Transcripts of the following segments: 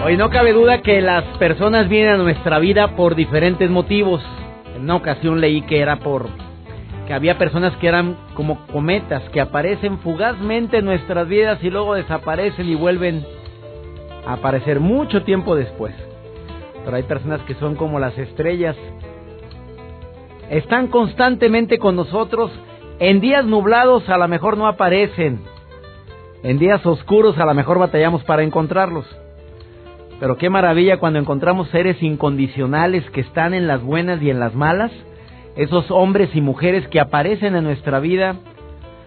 Hoy no cabe duda que las personas vienen a nuestra vida por diferentes motivos. En una ocasión leí que era por que había personas que eran como cometas que aparecen fugazmente en nuestras vidas y luego desaparecen y vuelven a aparecer mucho tiempo después. Pero hay personas que son como las estrellas. Están constantemente con nosotros. En días nublados a lo mejor no aparecen. En días oscuros a lo mejor batallamos para encontrarlos. Pero qué maravilla cuando encontramos seres incondicionales que están en las buenas y en las malas, esos hombres y mujeres que aparecen en nuestra vida,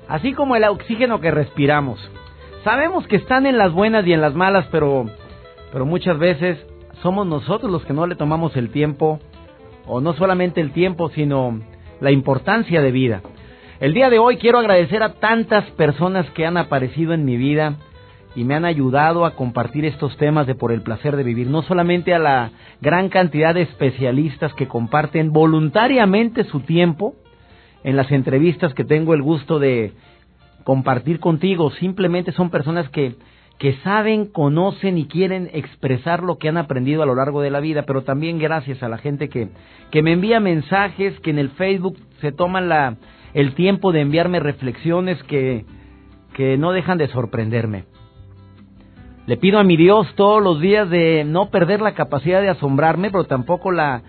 así como el oxígeno que respiramos. Sabemos que están en las buenas y en las malas, pero, pero muchas veces somos nosotros los que no le tomamos el tiempo, o no solamente el tiempo, sino la importancia de vida. El día de hoy quiero agradecer a tantas personas que han aparecido en mi vida, y me han ayudado a compartir estos temas de por el placer de vivir, no solamente a la gran cantidad de especialistas que comparten voluntariamente su tiempo en las entrevistas que tengo el gusto de compartir contigo, simplemente son personas que que saben, conocen y quieren expresar lo que han aprendido a lo largo de la vida, pero también gracias a la gente que, que me envía mensajes, que en el Facebook se toman la, el tiempo de enviarme reflexiones que, que no dejan de sorprenderme. Le pido a mi Dios todos los días de no perder la capacidad de asombrarme, pero tampoco la,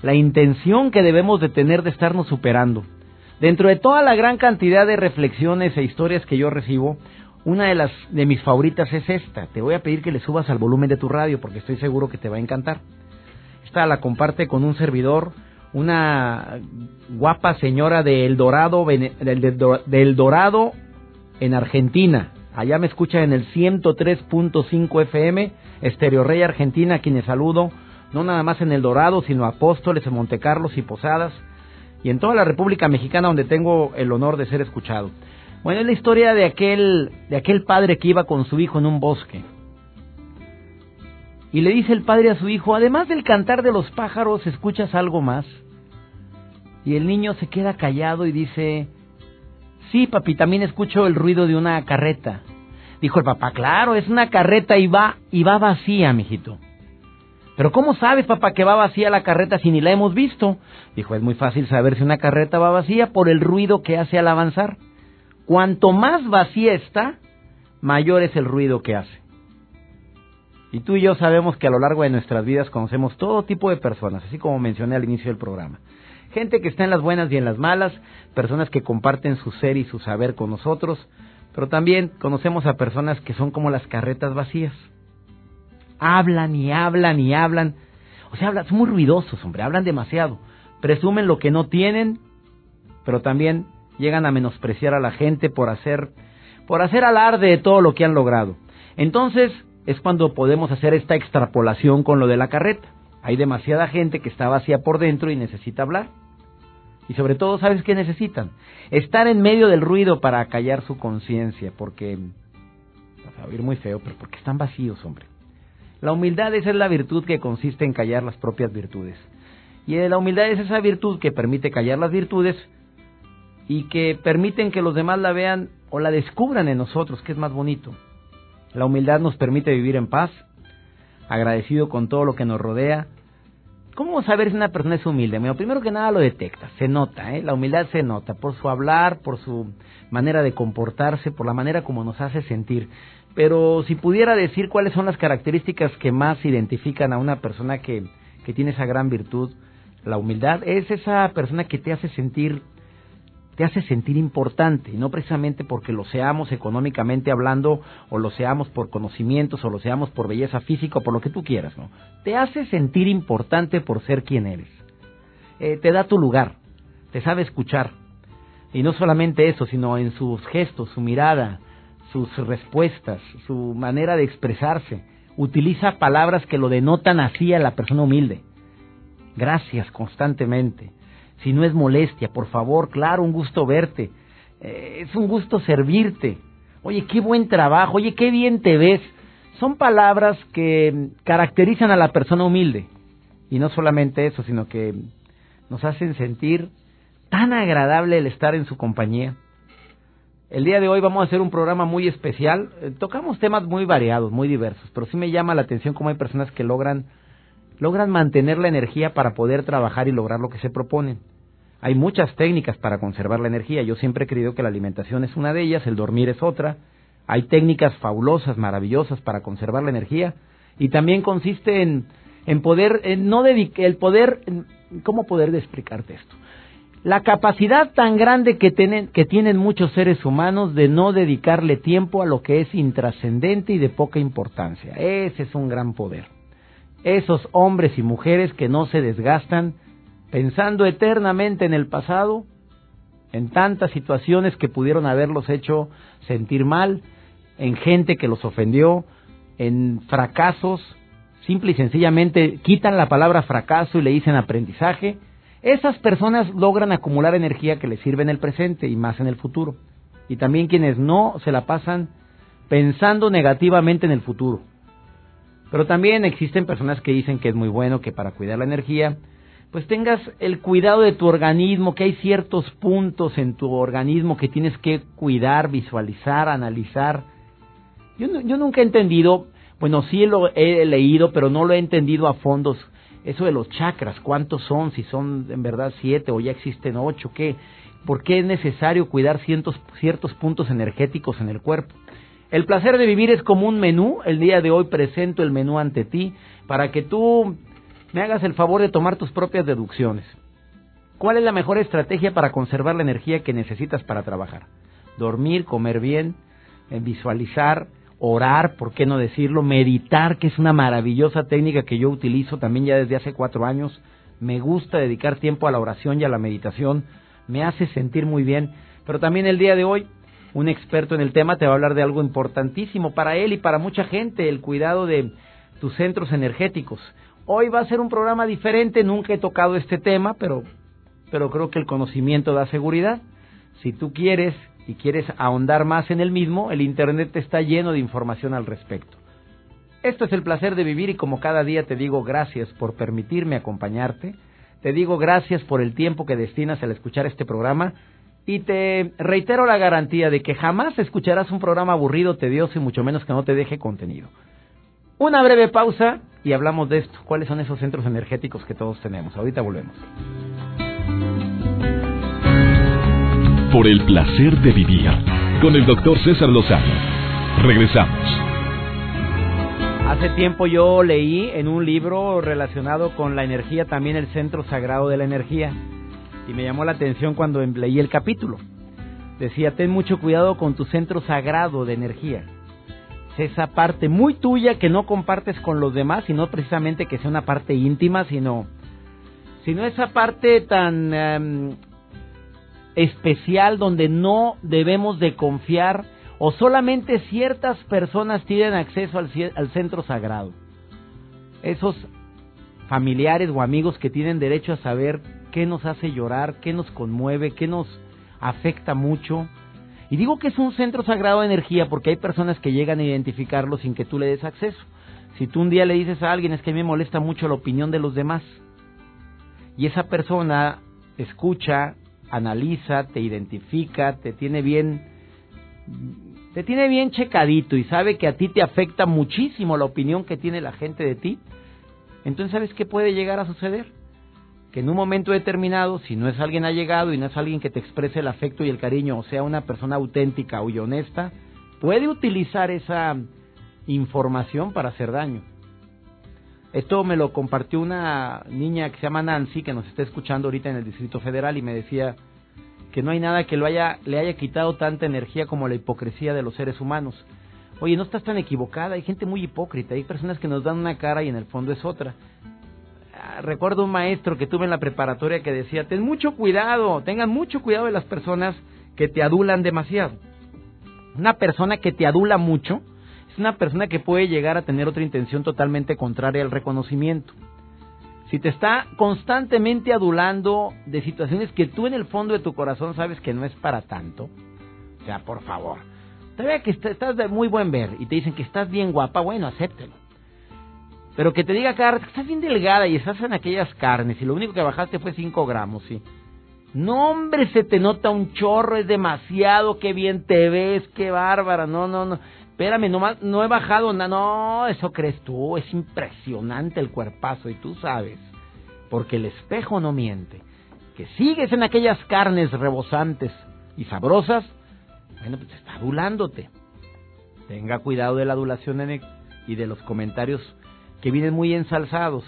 la intención que debemos de tener de estarnos superando. Dentro de toda la gran cantidad de reflexiones e historias que yo recibo, una de las de mis favoritas es esta. Te voy a pedir que le subas al volumen de tu radio porque estoy seguro que te va a encantar. Esta la comparte con un servidor, una guapa señora de El Dorado, del Dorado en Argentina. Allá me escuchan en el 103.5 FM, Estereo Rey Argentina, a quienes saludo, no nada más en El Dorado, sino Apóstoles, en Montecarlos y Posadas, y en toda la República Mexicana donde tengo el honor de ser escuchado. Bueno, es la historia de aquel, de aquel padre que iba con su hijo en un bosque. Y le dice el padre a su hijo, además del cantar de los pájaros, ¿escuchas algo más? Y el niño se queda callado y dice, Sí, papi, también escucho el ruido de una carreta. Dijo el papá, claro, es una carreta y va, y va vacía, mijito. Pero ¿cómo sabes, papá, que va vacía la carreta si ni la hemos visto? Dijo, es muy fácil saber si una carreta va vacía por el ruido que hace al avanzar. Cuanto más vacía está, mayor es el ruido que hace. Y tú y yo sabemos que a lo largo de nuestras vidas conocemos todo tipo de personas, así como mencioné al inicio del programa. Gente que está en las buenas y en las malas, personas que comparten su ser y su saber con nosotros, pero también conocemos a personas que son como las carretas vacías. Hablan y hablan y hablan. O sea, hablan, son muy ruidosos, hombre, hablan demasiado. Presumen lo que no tienen, pero también llegan a menospreciar a la gente por hacer por hacer alarde de todo lo que han logrado. Entonces, es cuando podemos hacer esta extrapolación con lo de la carreta. Hay demasiada gente que está vacía por dentro y necesita hablar. Y sobre todo, ¿sabes qué necesitan? Estar en medio del ruido para callar su conciencia, porque... Vas a oír muy feo, pero porque están vacíos, hombre. La humildad es la virtud que consiste en callar las propias virtudes. Y la humildad es esa virtud que permite callar las virtudes y que permiten que los demás la vean o la descubran en nosotros, que es más bonito. La humildad nos permite vivir en paz, agradecido con todo lo que nos rodea. ¿Cómo saber si una persona es humilde? Bueno, primero que nada lo detecta, se nota, ¿eh? la humildad se nota por su hablar, por su manera de comportarse, por la manera como nos hace sentir. Pero si pudiera decir cuáles son las características que más identifican a una persona que, que tiene esa gran virtud, la humildad es esa persona que te hace sentir te hace sentir importante, y no precisamente porque lo seamos económicamente hablando, o lo seamos por conocimientos, o lo seamos por belleza física, o por lo que tú quieras, ¿no? Te hace sentir importante por ser quien eres. Eh, te da tu lugar, te sabe escuchar. Y no solamente eso, sino en sus gestos, su mirada, sus respuestas, su manera de expresarse. Utiliza palabras que lo denotan así a la persona humilde. Gracias constantemente. Si no es molestia, por favor, claro, un gusto verte. Eh, es un gusto servirte. Oye, qué buen trabajo. Oye, qué bien te ves. Son palabras que caracterizan a la persona humilde. Y no solamente eso, sino que nos hacen sentir tan agradable el estar en su compañía. El día de hoy vamos a hacer un programa muy especial. Eh, tocamos temas muy variados, muy diversos, pero sí me llama la atención cómo hay personas que logran logran mantener la energía para poder trabajar y lograr lo que se proponen. Hay muchas técnicas para conservar la energía. Yo siempre he creído que la alimentación es una de ellas, el dormir es otra. Hay técnicas fabulosas, maravillosas para conservar la energía y también consiste en, en poder, en no dedicar, el poder, ¿cómo poder explicarte esto? La capacidad tan grande que tienen, que tienen muchos seres humanos de no dedicarle tiempo a lo que es intrascendente y de poca importancia. Ese es un gran poder. Esos hombres y mujeres que no se desgastan pensando eternamente en el pasado, en tantas situaciones que pudieron haberlos hecho sentir mal, en gente que los ofendió, en fracasos, simple y sencillamente quitan la palabra fracaso y le dicen aprendizaje, esas personas logran acumular energía que les sirve en el presente y más en el futuro. Y también quienes no se la pasan pensando negativamente en el futuro. Pero también existen personas que dicen que es muy bueno que para cuidar la energía pues tengas el cuidado de tu organismo, que hay ciertos puntos en tu organismo que tienes que cuidar, visualizar, analizar. Yo, yo nunca he entendido, bueno, sí lo he leído, pero no lo he entendido a fondos. Eso de los chakras, ¿cuántos son? Si son en verdad siete o ya existen ocho, ¿qué? ¿Por qué es necesario cuidar ciertos, ciertos puntos energéticos en el cuerpo? El placer de vivir es como un menú. El día de hoy presento el menú ante ti para que tú me hagas el favor de tomar tus propias deducciones. ¿Cuál es la mejor estrategia para conservar la energía que necesitas para trabajar? Dormir, comer bien, eh, visualizar, orar, ¿por qué no decirlo? Meditar, que es una maravillosa técnica que yo utilizo también ya desde hace cuatro años. Me gusta dedicar tiempo a la oración y a la meditación. Me hace sentir muy bien. Pero también el día de hoy, un experto en el tema te va a hablar de algo importantísimo para él y para mucha gente, el cuidado de tus centros energéticos. Hoy va a ser un programa diferente, nunca he tocado este tema, pero, pero creo que el conocimiento da seguridad. Si tú quieres y quieres ahondar más en el mismo, el Internet está lleno de información al respecto. Esto es el placer de vivir y como cada día te digo gracias por permitirme acompañarte, te digo gracias por el tiempo que destinas al escuchar este programa y te reitero la garantía de que jamás escucharás un programa aburrido, tedioso y mucho menos que no te deje contenido. Una breve pausa y hablamos de esto. ¿Cuáles son esos centros energéticos que todos tenemos? Ahorita volvemos. Por el placer de vivir con el doctor César Lozano. Regresamos. Hace tiempo yo leí en un libro relacionado con la energía también el centro sagrado de la energía y me llamó la atención cuando leí el capítulo. Decía, ten mucho cuidado con tu centro sagrado de energía esa parte muy tuya que no compartes con los demás y no precisamente que sea una parte íntima, sino, sino esa parte tan em, especial donde no debemos de confiar o solamente ciertas personas tienen acceso al, al centro sagrado. Esos familiares o amigos que tienen derecho a saber qué nos hace llorar, qué nos conmueve, qué nos afecta mucho, y digo que es un centro sagrado de energía porque hay personas que llegan a identificarlo sin que tú le des acceso. Si tú un día le dices a alguien es que me molesta mucho la opinión de los demás y esa persona escucha, analiza, te identifica, te tiene bien te tiene bien checadito y sabe que a ti te afecta muchísimo la opinión que tiene la gente de ti, entonces ¿sabes qué puede llegar a suceder? Que en un momento determinado, si no es alguien allegado y no es alguien que te exprese el afecto y el cariño, o sea, una persona auténtica y honesta, puede utilizar esa información para hacer daño. Esto me lo compartió una niña que se llama Nancy, que nos está escuchando ahorita en el Distrito Federal, y me decía que no hay nada que lo haya, le haya quitado tanta energía como la hipocresía de los seres humanos. Oye, no estás tan equivocada, hay gente muy hipócrita, hay personas que nos dan una cara y en el fondo es otra recuerdo un maestro que tuve en la preparatoria que decía, ten mucho cuidado, tengan mucho cuidado de las personas que te adulan demasiado. Una persona que te adula mucho es una persona que puede llegar a tener otra intención totalmente contraria al reconocimiento. Si te está constantemente adulando de situaciones que tú en el fondo de tu corazón sabes que no es para tanto, o sea, por favor, vea que estás de muy buen ver y te dicen que estás bien guapa, bueno, acéptelo. Pero que te diga que estás bien delgada y estás en aquellas carnes y lo único que bajaste fue 5 gramos, sí. No, hombre, se te nota un chorro, es demasiado, qué bien te ves, qué bárbara, no, no, no. Espérame, no, no he bajado nada, no, eso crees tú, es impresionante el cuerpazo y tú sabes, porque el espejo no miente, que sigues en aquellas carnes rebosantes y sabrosas, bueno, pues está adulándote. Tenga cuidado de la adulación y de los comentarios que vienen muy ensalzados.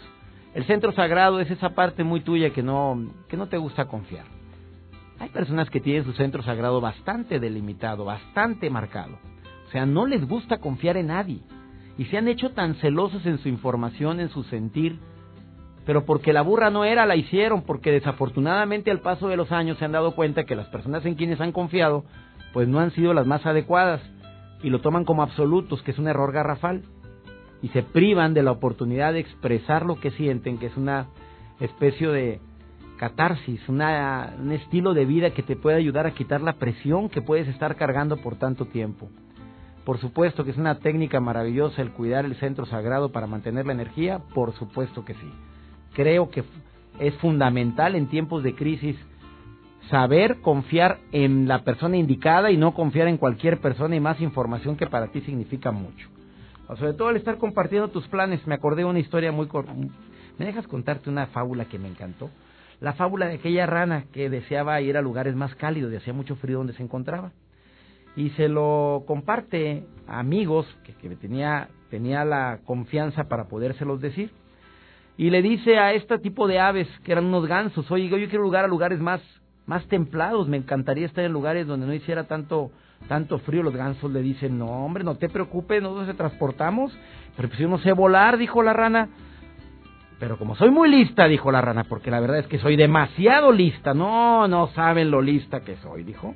El centro sagrado es esa parte muy tuya que no, que no te gusta confiar. Hay personas que tienen su centro sagrado bastante delimitado, bastante marcado. O sea, no les gusta confiar en nadie. Y se han hecho tan celosos en su información, en su sentir. Pero porque la burra no era, la hicieron. Porque desafortunadamente al paso de los años se han dado cuenta que las personas en quienes han confiado, pues no han sido las más adecuadas. Y lo toman como absolutos, que es un error garrafal y se privan de la oportunidad de expresar lo que sienten, que es una especie de catarsis, una, un estilo de vida que te puede ayudar a quitar la presión que puedes estar cargando por tanto tiempo. Por supuesto que es una técnica maravillosa el cuidar el centro sagrado para mantener la energía, por supuesto que sí. Creo que es fundamental en tiempos de crisis saber confiar en la persona indicada y no confiar en cualquier persona y más información que para ti significa mucho sobre todo al estar compartiendo tus planes, me acordé de una historia muy corta. ¿Me dejas contarte una fábula que me encantó? La fábula de aquella rana que deseaba ir a lugares más cálidos y hacía mucho frío donde se encontraba. Y se lo comparte a amigos que, tenía, tenía la confianza para podérselos decir. Y le dice a este tipo de aves, que eran unos gansos, oye, yo quiero lugar a lugares más, más templados, me encantaría estar en lugares donde no hiciera tanto tanto frío, los gansos le dicen, no hombre, no te preocupes, nosotros se transportamos, pero pues yo no sé volar, dijo la rana. Pero como soy muy lista, dijo la rana, porque la verdad es que soy demasiado lista, no, no saben lo lista que soy, dijo.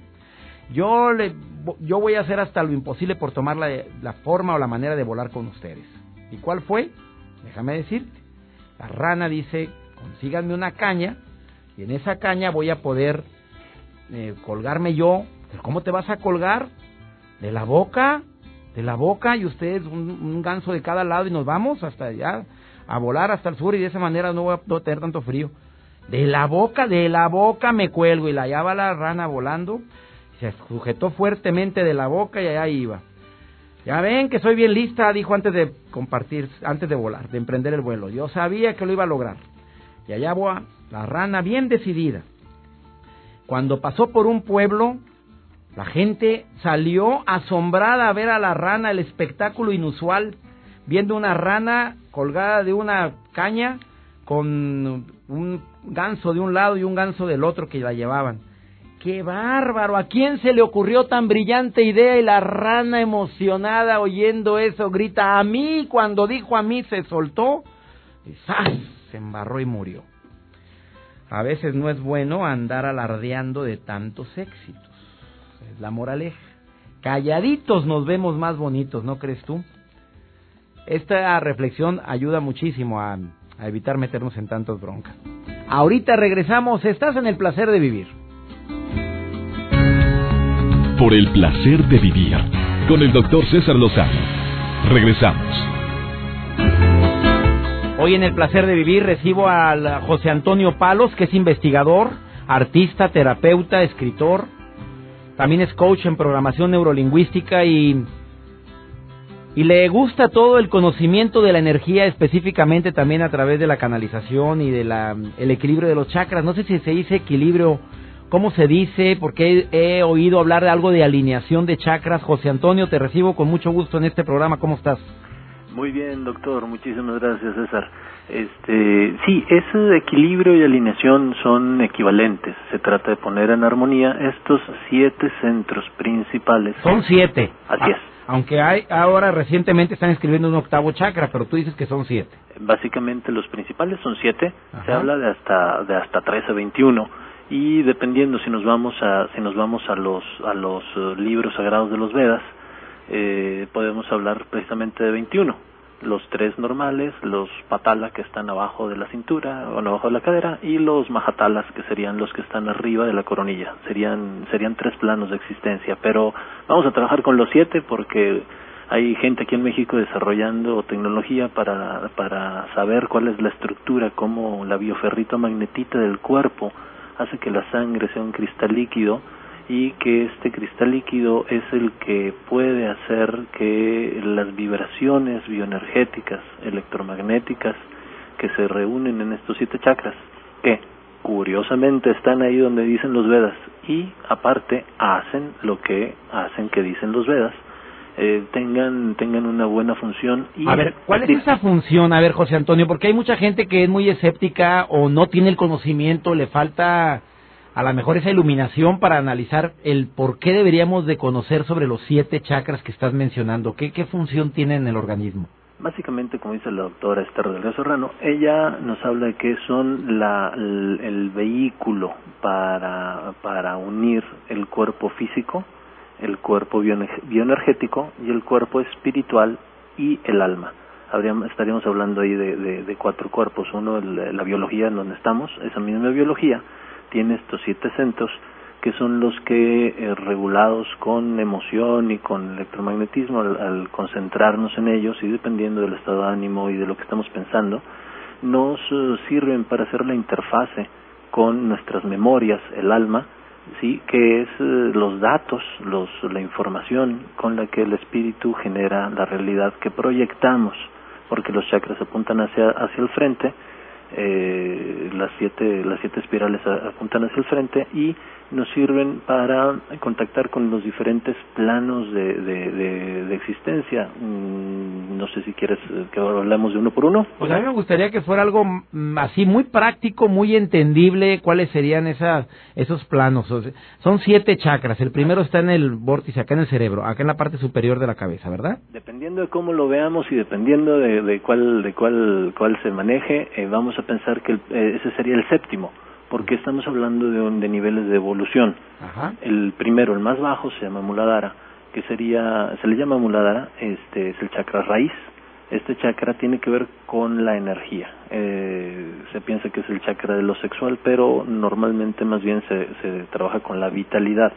Yo, le, yo voy a hacer hasta lo imposible por tomar la, la forma o la manera de volar con ustedes. ¿Y cuál fue? Déjame decirte. La rana dice, consíganme una caña y en esa caña voy a poder eh, colgarme yo ¿Cómo te vas a colgar? ¿De la boca? ¿De la boca? Y ustedes un, ganso de cada lado y nos vamos hasta allá a volar hasta el sur y de esa manera no voy a tener tanto frío. De la boca, de la boca me cuelgo y la allá va la rana volando. Se sujetó fuertemente de la boca y allá iba. Ya ven que soy bien lista, dijo antes de compartir, antes de volar, de emprender el vuelo. Yo sabía que lo iba a lograr. Y allá va la rana bien decidida. Cuando pasó por un pueblo, la gente salió asombrada a ver a la rana, el espectáculo inusual, viendo una rana colgada de una caña con un ganso de un lado y un ganso del otro que la llevaban. ¡Qué bárbaro! ¿A quién se le ocurrió tan brillante idea? Y la rana emocionada oyendo eso grita, a mí, cuando dijo a mí se soltó y se embarró y murió. A veces no es bueno andar alardeando de tantos éxitos es la moraleja. Calladitos nos vemos más bonitos, ¿no crees tú? Esta reflexión ayuda muchísimo a, a evitar meternos en tantos broncas. Ahorita regresamos, estás en el placer de vivir. Por el placer de vivir, con el doctor César Lozano. Regresamos. Hoy en el placer de vivir recibo a José Antonio Palos, que es investigador, artista, terapeuta, escritor, también es coach en programación neurolingüística y, y le gusta todo el conocimiento de la energía, específicamente también a través de la canalización y del el equilibrio de los chakras. No sé si se dice equilibrio, ¿cómo se dice? Porque he oído hablar de algo de alineación de chakras. José Antonio, te recibo con mucho gusto en este programa. ¿Cómo estás? Muy bien, doctor. Muchísimas gracias, César. Este, sí, ese equilibrio y alineación son equivalentes. Se trata de poner en armonía estos siete centros principales. Son siete. Así es. Aunque hay ahora recientemente están escribiendo un octavo chakra, pero tú dices que son siete. Básicamente los principales son siete. Se habla de hasta de hasta 13, 21 y dependiendo si nos vamos a si nos vamos a los a los eh, libros sagrados de los Vedas eh, podemos hablar precisamente de 21 los tres normales los patala que están abajo de la cintura o abajo de la cadera y los mahatalas que serían los que están arriba de la coronilla. Serían serían tres planos de existencia. Pero vamos a trabajar con los siete porque hay gente aquí en México desarrollando tecnología para, para saber cuál es la estructura, cómo la bioferrito magnetita del cuerpo hace que la sangre sea un cristal líquido y que este cristal líquido es el que puede hacer que las vibraciones bioenergéticas, electromagnéticas, que se reúnen en estos siete chakras, que curiosamente están ahí donde dicen los Vedas y aparte hacen lo que hacen que dicen los Vedas, eh, tengan tengan una buena función. Y a ver, ¿cuál es esa función? A ver, José Antonio, porque hay mucha gente que es muy escéptica o no tiene el conocimiento, le falta a lo mejor esa iluminación para analizar el por qué deberíamos de conocer sobre los siete chakras que estás mencionando. ¿Qué, función tienen en el organismo? Básicamente, como dice la doctora Esther del Serrano, ella nos habla de que son la, el, el vehículo para, para unir el cuerpo físico el cuerpo bioenergético y el cuerpo espiritual y el alma. Habríamos, estaríamos hablando ahí de, de, cuatro cuerpos. Uno, la biología en donde estamos, esa misma biología tiene estos siete centros que son los que eh, regulados con emoción y con electromagnetismo al, concentrarnos en ellos y dependiendo del estado de ánimo y de lo que estamos pensando nos eh, sirven para hacer la interfase con nuestras memorias, el alma sí que es eh, los datos los la información con la que el espíritu genera la realidad que proyectamos porque los chakras apuntan hacia hacia el frente eh, las siete las siete espirales apuntan hacia el frente y nos sirven para contactar con los diferentes planos de, de, existencia. Mm, no sé si quieres eh, que hablemos de uno por uno. Pues a mí me gustaría que fuera algo mm, así muy práctico, muy entendible, cuáles serían esas, esos planos. son siete chakras. El primero está en el vórtice, acá en el cerebro, acá en la parte superior de la cabeza, ¿verdad? Dependiendo de cómo lo veamos y dependiendo de, de cuál, de cuál, cuál se maneje, eh, vamos a pensar que eh, ese sería el séptimo porque estamos hablando de, de niveles de evolución. El primero, el más bajo, se llama Muladhara, que sería, se le llama Muladhara, este es el chakra raíz. Este chakra tiene que ver con la energía. Eh, se piensa que es el chakra de lo sexual, pero normalmente más bien se, se trabaja con la vitalidad.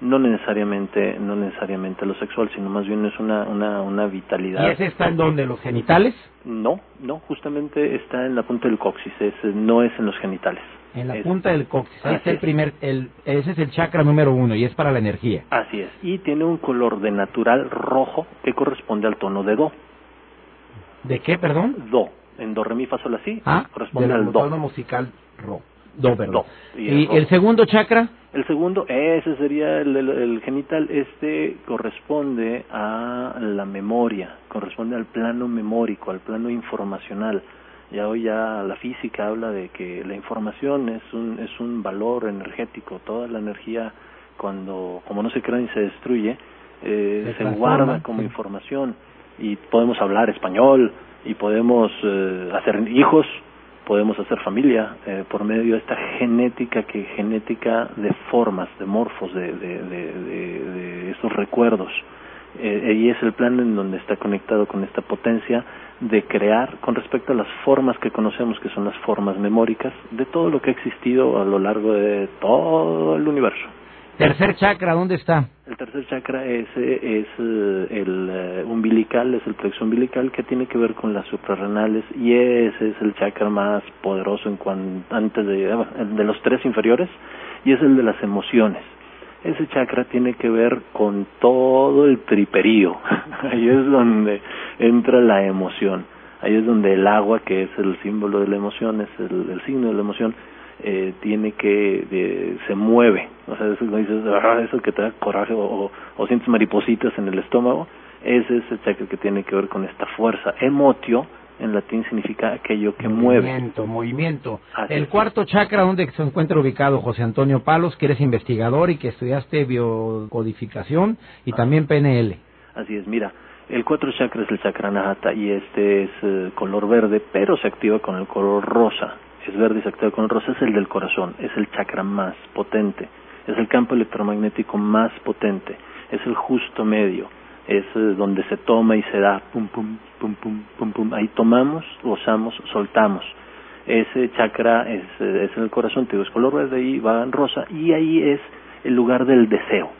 No necesariamente, no necesariamente lo sexual, sino más bien es una, una, una vitalidad. ¿Y ese está en donde? ¿Los genitales? No, no, justamente está en la punta del coxis, no es en los genitales. En la punta del coxis. es el primer, el, ese es el chakra número uno y es para la energía. Así es. Y tiene un color de natural rojo que corresponde al tono de do. ¿De qué, perdón? Do. En do, re, mi, fa, sol, así. Ah, corresponde al do. tono musical ro. Do, perdón. ¿Y, el, segundo chakra? El segundo, ese sería el, el, genital. Este corresponde a la memoria, corresponde al plano memórico, al plano informacional ya hoy ya la física habla de que la información es un es un valor energético toda la energía cuando como no se crea ni se destruye eh, se, guarda como información y podemos hablar español y podemos eh, hacer hijos podemos hacer familia eh, por medio de esta genética que genética de formas de morfos de de, de, de, estos recuerdos eh, y es el plan en donde está conectado con esta potencia de crear con respecto a las formas que conocemos, que son las formas memóricas, de todo lo que ha existido a lo largo de todo el universo. Tercer chakra, ¿dónde está? El tercer chakra es, es eh, el eh, umbilical, es el plexo umbilical que tiene que ver con las suprarrenales y ese es el chakra más poderoso en cuanto, antes de, de los tres inferiores y es el de las emociones ese chakra tiene que ver con todo el triperío. Ahí es donde entra la emoción. Ahí es donde el agua, que es el símbolo de la emoción, es el, signo de la emoción, eh, tiene que, se mueve. O sea, eso, dices, ah, eso que te da coraje o, o, sientes maripositas en el estómago, ese es el chakra que tiene que ver con esta fuerza. Emotio en latín significa aquello que mueve. Movimiento, movimiento. el cuarto chakra, ¿dónde se encuentra ubicado José Antonio Palos, que eres investigador y que estudiaste biocodificación y también PNL? Así es, mira, el cuarto chakra es el chakra nahata y este es eh, color verde, pero se activa con el color rosa. Si es verde y se activa con el rosa, es el del corazón, es el chakra más potente, es el campo electromagnético más potente, es el justo medio, es eh, donde se toma y se da, pum, pum, pum, pum, pum, pum, ahí tomamos, gozamos, soltamos. Ese chakra es, eh, es el corazón, te digo, es color verde y va en rosa, y ahí es el lugar del deseo,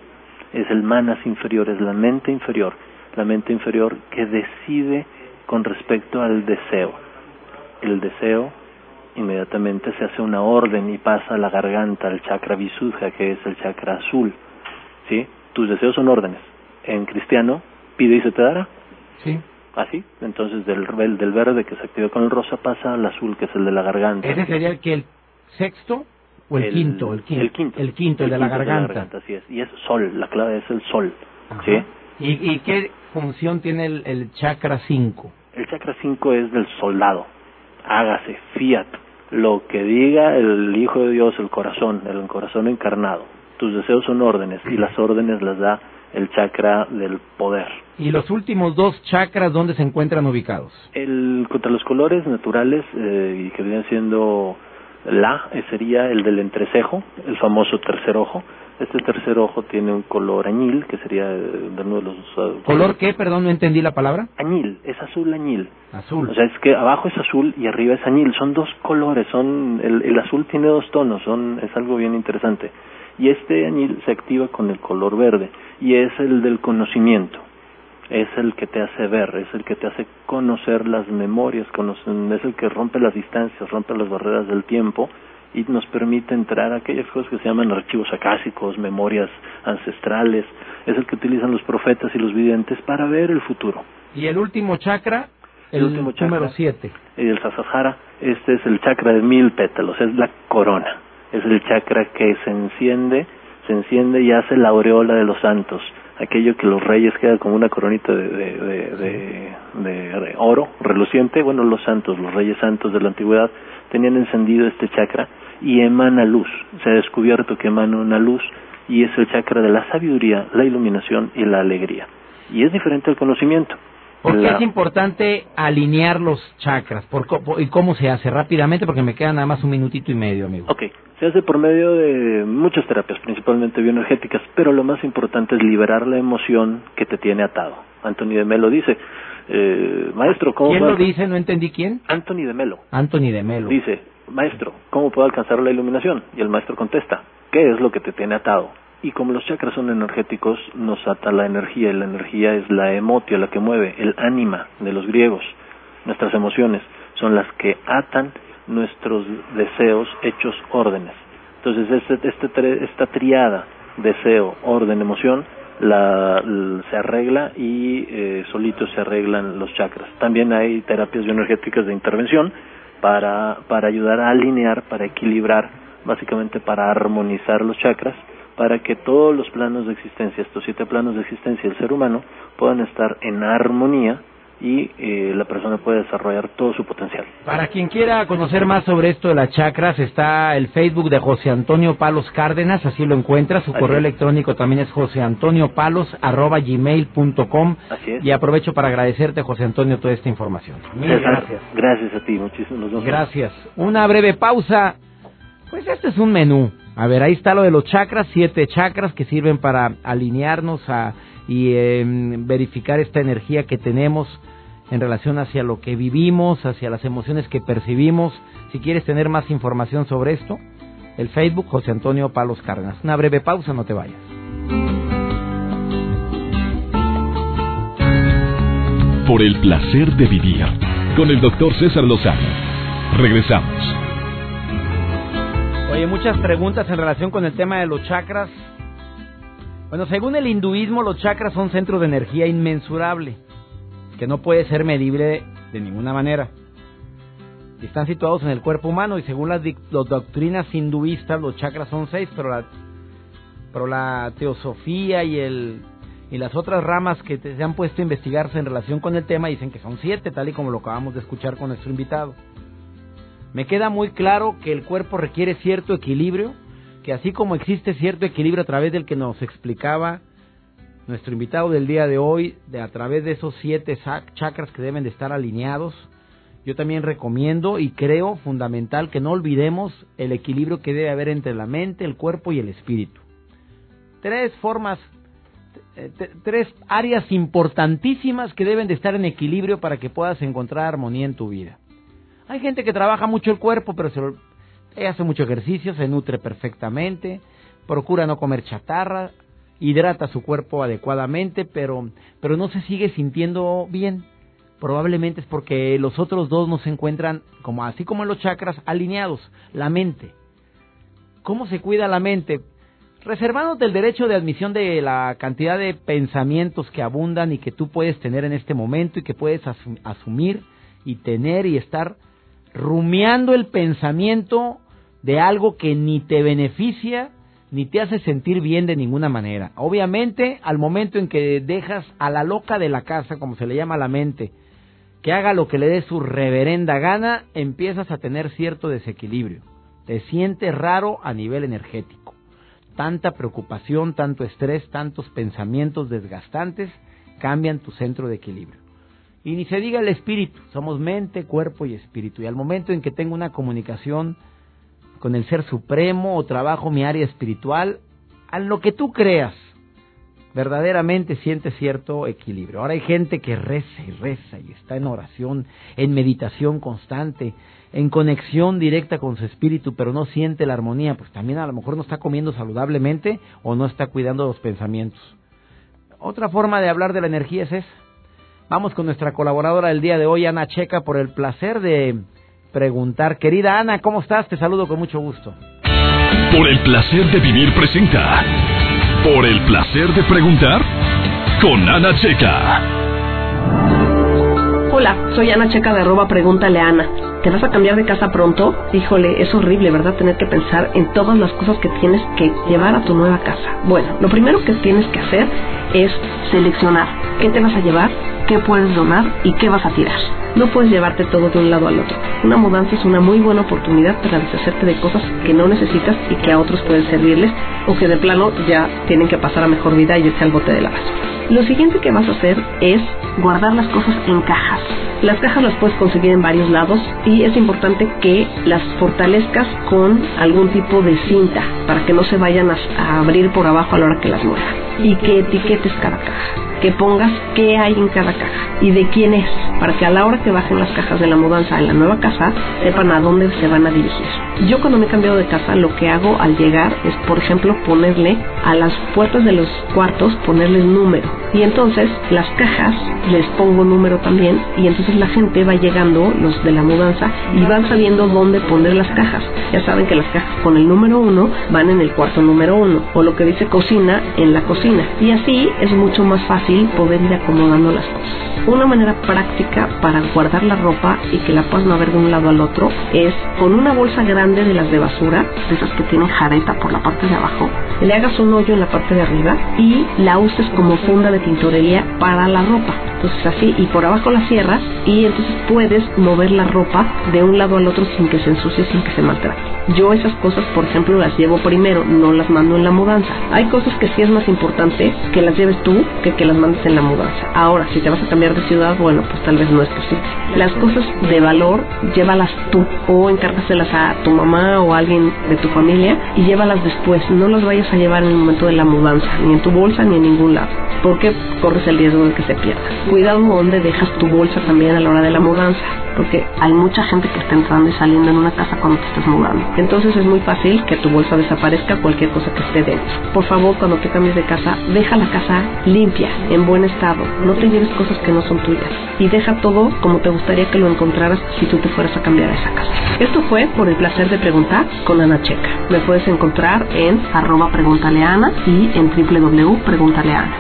es el manas inferior, es la mente inferior, la mente inferior que decide con respecto al deseo. El deseo inmediatamente se hace una orden y pasa a la garganta, al chakra visuddha, que es el chakra azul. ¿Sí? Tus deseos son órdenes. En cristiano, pide y se te dará. Sí. Así. Entonces, del, del verde que se activa con el rosa pasa al azul, que es el de la garganta. ¿Ese sería el que el sexto o el, quinto? El quinto. El quinto. El quinto, el, de, la garganta. Así es. Y es sol, la clave es el sol. ¿Sí? ¿Y, ¿Y qué función tiene el, el chakra 5? El chakra 5 es del soldado. Hágase, fiat, lo que diga el Hijo de Dios, el corazón, el corazón encarnado. Tus deseos son órdenes y las órdenes las da el chakra del poder. ¿Y los últimos dos chakras dónde se encuentran ubicados? El, contra los colores naturales y eh, que vienen siendo la, eh, sería el del entrecejo, el famoso tercer ojo, este tercer ojo tiene un color añil, que sería de uno de los... Uh, ¿Color qué? Perdón, no entendí la palabra. Añil, es azul añil. Azul. O sea, es que abajo es azul y arriba es añil. Son dos colores, son el, el azul tiene dos tonos, son es algo bien interesante. Y este añil se activa con el color verde y es el del conocimiento. Es el que te hace ver, es el que te hace conocer las memorias, es el que rompe las distancias, rompe las barreras del tiempo y nos permite entrar a aquellas cosas que se llaman archivos acásicos, memorias ancestrales, es el que utilizan los profetas y los videntes para ver el futuro. ¿Y el último chakra? El, último chakra, número 7. El Sasahara, este es el chakra de mil pétalos, es la corona, es el chakra que se enciende, se enciende y hace la aureola de los santos, aquello que los reyes queda como una coronita de, de, oro reluciente, bueno, los santos, los reyes santos de la antigüedad, tenían encendido este chakra y emana luz. Se ha descubierto que emana una luz y es el chakra de la sabiduría, la iluminación y la alegría. Y es diferente al conocimiento. ¿Por qué es importante alinear los chakras? ¿Por, ¿Y cómo se hace? Rápidamente, porque me queda nada más un minutito y medio, amigo. Ok, se hace por medio de muchas terapias, principalmente bioenergéticas, pero lo más importante es liberar la emoción que te tiene atado. Anthony de Melo dice, eh, maestro, ¿cómo ¿Quién lo dice? No entendí quién. Anthony de Melo. Anthony de Melo. Dice, maestro, ¿cómo puedo alcanzar la iluminación? Y el maestro contesta, ¿qué es lo que te tiene atado? Y como los chakras son energéticos, nos ata la energía, y la energía es la emotio, la que mueve, el ánima de los griegos. Nuestras emociones son las que atan nuestros deseos hechos órdenes. Entonces, este, este, esta triada, deseo, orden, emoción, la, se arregla y eh, solitos se arreglan los chakras. También hay terapias bioenergéticas de intervención para, para ayudar a alinear, para equilibrar, básicamente para armonizar los chakras, para que todos los planos de existencia, estos siete planos de existencia del ser humano, puedan estar en armonía y eh, la persona puede desarrollar todo su potencial. Para quien quiera conocer más sobre esto de las chakras, está el Facebook de José Antonio Palos Cárdenas, así lo encuentra. Su correo electrónico también es joseantoniopalos.gmail.com. Y aprovecho para agradecerte, José Antonio, toda esta información. Mil gracias. Gracias a ti, muchísimas gracias. Gracias. Una breve pausa. Pues este es un menú. A ver, ahí está lo de los chakras, siete chakras que sirven para alinearnos a, y em, verificar esta energía que tenemos en relación hacia lo que vivimos, hacia las emociones que percibimos. Si quieres tener más información sobre esto, el Facebook José Antonio Palos Cárdenas. Una breve pausa, no te vayas. Por el placer de vivir con el doctor César Lozano. Regresamos. Oye, muchas preguntas en relación con el tema de los chakras. Bueno, según el hinduismo, los chakras son centros de energía inmensurable que no puede ser medible de ninguna manera. Están situados en el cuerpo humano y según las, doctrinas hinduistas los chakras son seis, pero la, pero la teosofía y, el, y las otras ramas que se han puesto a investigarse en relación con el tema dicen que son siete, tal y como lo acabamos de escuchar con nuestro invitado. Me queda muy claro que el cuerpo requiere cierto equilibrio, que así como existe cierto equilibrio a través del que nos explicaba nuestro invitado del día de hoy, de a través de esos siete chakras que deben de estar alineados, Yo también recomiendo y creo fundamental que no olvidemos el equilibrio que debe haber entre la mente, el cuerpo y el espíritu. Tres formas, eh, tres áreas importantísimas que deben de estar en equilibrio para que puedas encontrar armonía en tu vida. Hay gente que trabaja mucho el cuerpo, pero se hace mucho ejercicio, se nutre perfectamente, procura no comer chatarra, hidrata su cuerpo adecuadamente, pero, pero no se sigue sintiendo bien probablemente es porque los otros dos no se encuentran, como así como en los chakras, alineados. La mente. ¿Cómo se cuida la mente? Reservándote el derecho de admisión de la cantidad de pensamientos que abundan y que tú puedes tener en este momento y que puedes asumir y tener y estar rumiando el pensamiento de algo que ni te beneficia ni te hace sentir bien de ninguna manera. Obviamente, al momento en que dejas a la loca de la casa, como se le llama a la mente, que haga lo que le dé su reverenda gana, empiezas a tener cierto desequilibrio. Te sientes raro a nivel energético. Tanta preocupación, tanto estrés, tantos pensamientos desgastantes cambian tu centro de equilibrio. Y ni se diga el espíritu, somos mente, cuerpo y espíritu. Y al momento en que tengo una comunicación con el Ser Supremo o trabajo mi área espiritual, a lo que tú creas, verdaderamente siente cierto equilibrio. Ahora hay gente que reza y reza y está en oración, en meditación constante, en conexión directa con su espíritu, pero no siente la armonía, pues también a lo mejor no está comiendo saludablemente o no está cuidando los pensamientos. Otra forma de hablar de la energía es esa. Vamos con nuestra colaboradora del día de hoy, Ana Checa, por el placer de preguntar. Querida Ana, ¿cómo estás? Te saludo con mucho gusto. Por el placer de vivir presenta por el placer de preguntar con Ana Checa. Hola, soy Ana Checa de arroba Pregúntale Ana. ¿Te vas a cambiar de casa pronto? Híjole, es horrible, ¿verdad? Tener que pensar en todas las cosas que tienes que llevar a tu nueva casa. Bueno, lo primero que tienes que hacer es seleccionar qué te vas a llevar, qué puedes donar y qué vas a tirar. No puedes llevarte todo de un lado al otro. Una mudanza es una muy buena oportunidad para deshacerte de cosas que no necesitas y que a otros pueden servirles o que de plano ya tienen que pasar a mejor vida y irse al bote de la basura. Lo siguiente que vas a hacer es guardar las cosas en cajas. Las cajas las puedes conseguir en varios lados y es importante que las fortalezcas con algún tipo de cinta para que no se vayan a, abrir por abajo a la hora que las muevas y que etiquetes cada caja que pongas qué hay en cada caja y de quién es, para que a la hora que bajen las cajas de la mudanza en la nueva casa sepan a dónde se van a dirigir. Yo cuando me he cambiado de casa lo que hago al llegar es, por ejemplo, ponerle a las puertas de los cuartos, ponerles número. Y entonces las cajas les pongo número también y entonces la gente va llegando, los de la mudanza, y van sabiendo dónde poner las cajas. Ya saben que las cajas con el número uno van en el cuarto número uno, o lo que dice cocina en la cocina. Y así es mucho más fácil poder ir acomodando las cosas. Una manera práctica para guardar la ropa y que la puedas mover de un lado al otro es con una bolsa grande de las de basura, de esas que tienen jareta por la parte de abajo, le hagas un hoyo en la parte de arriba y la uses como funda de tintorería para la ropa. Entonces así, y por abajo la cierras y entonces puedes mover la ropa de un lado al otro sin que se ensucie, sin que se maltrate. Yo esas cosas, por ejemplo, las llevo primero, no las mando en la mudanza. Hay cosas que sí es más importante que las lleves tú que que las mandes en la mudanza. Ahora, si te vas a cambiar de ciudad, bueno, pues tal vez no es posible. Las cosas de valor, llévalas tú o encárgaselas a tu mamá o a alguien de tu familia y llévalas después. No las vayas a llevar en el momento de la mudanza, ni en tu bolsa ni en ningún lado, porque corres el riesgo de que se pierda. Cuidado donde dejas tu bolsa también a la hora de la mudanza, porque hay mucha gente que está entrando y saliendo en una casa cuando te estás mudando. Entonces es muy fácil que tu bolsa desaparezca cualquier cosa que esté dentro. Por favor, cuando te cambies de casa, deja la casa limpia, en buen estado. No te lleves cosas que no son tuyas. Y deja todo como te gustaría que lo encontraras si tú te fueras a cambiar a esa casa. Esto fue por el placer de preguntar con Ana Checa. Me puedes encontrar en arroba preguntaleana y en www.preguntaleana.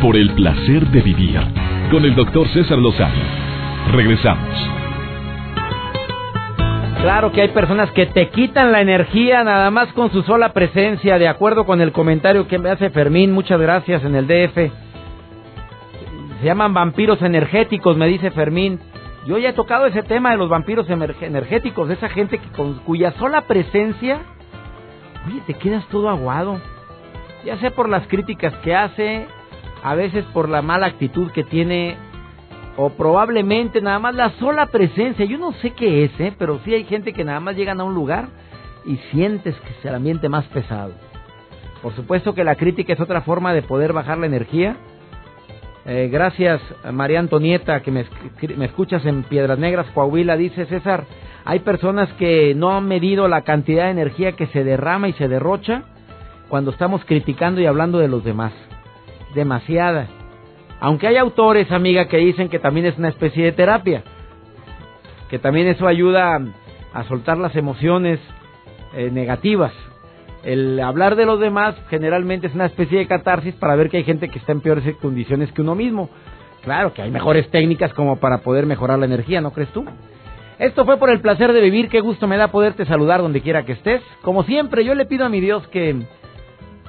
Por el placer de vivir con el doctor César Lozano. Regresamos. Claro que hay personas que te quitan la energía nada más con su sola presencia, de acuerdo con el comentario que me hace Fermín, muchas gracias en el DF. Se llaman vampiros energéticos, me dice Fermín. Yo ya he tocado ese tema de los vampiros energéticos, esa gente que con cuya sola presencia, oye, te quedas todo aguado. Ya sea por las críticas que hace, a veces por la mala actitud que tiene o probablemente nada más la sola presencia, yo no sé qué es, ¿eh? pero sí hay gente que nada más llegan a un lugar y sientes que es el ambiente más pesado. Por supuesto que la crítica es otra forma de poder bajar la energía. Eh, gracias, María Antonieta, que me, me escuchas en Piedras Negras, Coahuila. Dice César, hay personas que no han medido la cantidad de energía que se derrama y se derrocha cuando estamos criticando y hablando de los demás. Demasiada. Aunque hay autores, amiga, que dicen que también es una especie de terapia, que también eso ayuda a, soltar las emociones eh, negativas. El hablar de los demás generalmente es una especie de catarsis para ver que hay gente que está en peores condiciones que uno mismo. Claro que hay mejores técnicas como para poder mejorar la energía, ¿no crees tú? Esto fue por el placer de vivir, qué gusto me da poderte saludar donde quiera que estés. Como siempre, yo le pido a mi Dios que,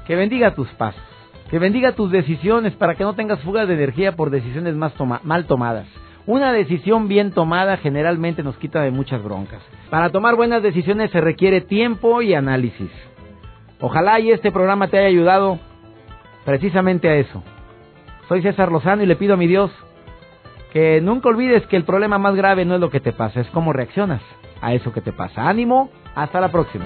que bendiga tus pasos que bendiga tus decisiones para que no tengas fugas de energía por decisiones más mal tomadas. Una decisión bien tomada generalmente nos quita de muchas broncas. Para tomar buenas decisiones se requiere tiempo y análisis. Ojalá y este programa te haya ayudado precisamente a eso. Soy César Lozano y le pido a mi Dios que nunca olvides que el problema más grave no es lo que te pasa, es cómo reaccionas a eso que te pasa. Ánimo, hasta la próxima.